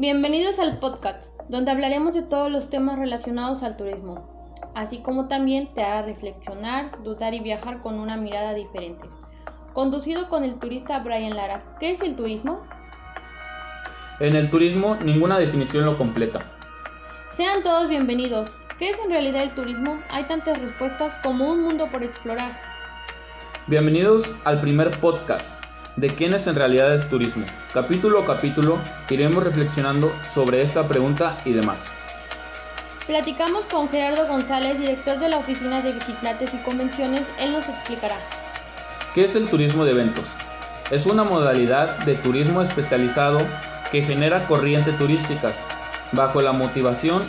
Bienvenidos al podcast, donde hablaremos de todos los temas relacionados al turismo, así como también te hará reflexionar, dudar y viajar con una mirada diferente. Conducido con el turista Brian Lara. ¿Qué es el turismo? En el turismo ninguna definición lo completa. Sean todos bienvenidos. ¿Qué es en realidad el turismo? Hay tantas respuestas como un mundo por explorar. Bienvenidos al primer podcast de quién es en realidad el turismo. Capítulo a capítulo iremos reflexionando sobre esta pregunta y demás. Platicamos con Gerardo González, director de la Oficina de Visitantes y Convenciones. Él nos explicará. ¿Qué es el turismo de eventos? Es una modalidad de turismo especializado que genera corrientes turísticas bajo la motivación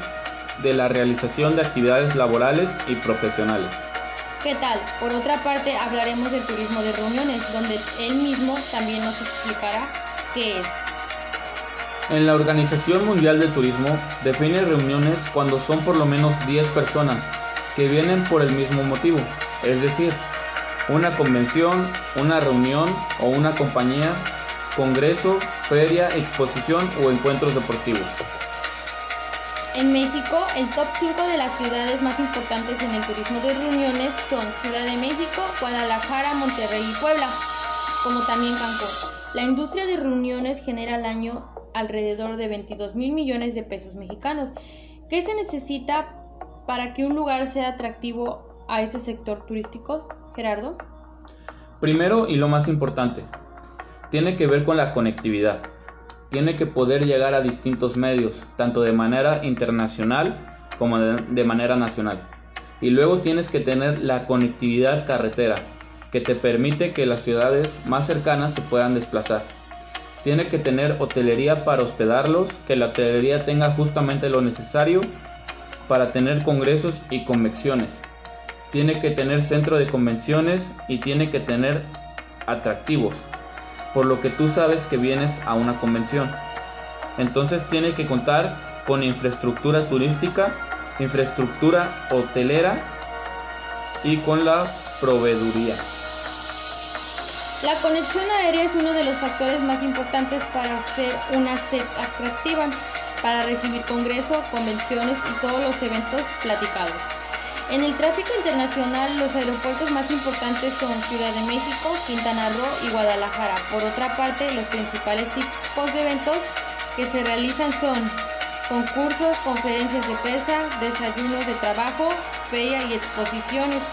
de la realización de actividades laborales y profesionales. ¿Qué tal? Por otra parte, hablaremos del turismo de reuniones, donde él mismo también nos explicará qué es. En la Organización Mundial del Turismo define reuniones cuando son por lo menos 10 personas que vienen por el mismo motivo, es decir, una convención, una reunión o una compañía, congreso, feria, exposición o encuentros deportivos. En México, el top 5 de las ciudades más importantes en el turismo de reuniones son Ciudad de México, Guadalajara, Monterrey y Puebla, como también Cancún. La industria de reuniones genera al año alrededor de 22 mil millones de pesos mexicanos. ¿Qué se necesita para que un lugar sea atractivo a ese sector turístico, Gerardo? Primero y lo más importante, tiene que ver con la conectividad tiene que poder llegar a distintos medios, tanto de manera internacional como de, manera nacional. Y luego tienes que tener la conectividad carretera, que te permite que las ciudades más cercanas se puedan desplazar. Tiene que tener hotelería para hospedarlos, que la hotelería tenga justamente lo necesario para tener congresos y convenciones. Tiene que tener centro de convenciones y tiene que tener atractivos, por lo que tú sabes que vienes a una convención. Entonces tiene que contar con infraestructura turística, infraestructura hotelera y con la proveeduría. La conexión aérea es uno de los factores más importantes para hacer una SEP atractiva, para recibir congresos, convenciones y todos los eventos platicados. En el tráfico internacional, los aeropuertos más importantes son Ciudad de México, Quintana Roo y Guadalajara. Por otra parte, los principales tipos de eventos que se realizan son concursos, conferencias de prensa, desayunos de trabajo, feria y exposiciones.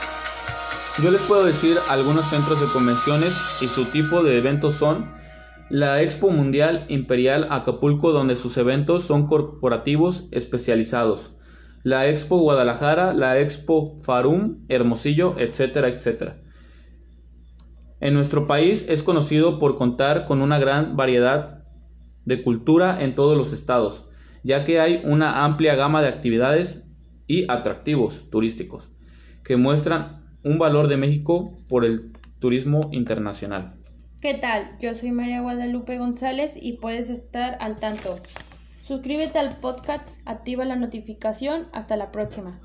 Yo les puedo decir algunos centros de convenciones y su tipo de eventos son la Expo Mundial Imperial Acapulco donde sus eventos son corporativos especializados la Expo Guadalajara, la Expo Farum, Hermosillo, etcétera, etcétera. En nuestro país es conocido por contar con una gran variedad de cultura en todos los estados, ya que hay una amplia gama de actividades y atractivos turísticos que muestran un valor de México por el turismo internacional. ¿Qué tal? Yo soy María Guadalupe González y puedes estar al tanto. Suscríbete al podcast, activa la notificación. Hasta la próxima.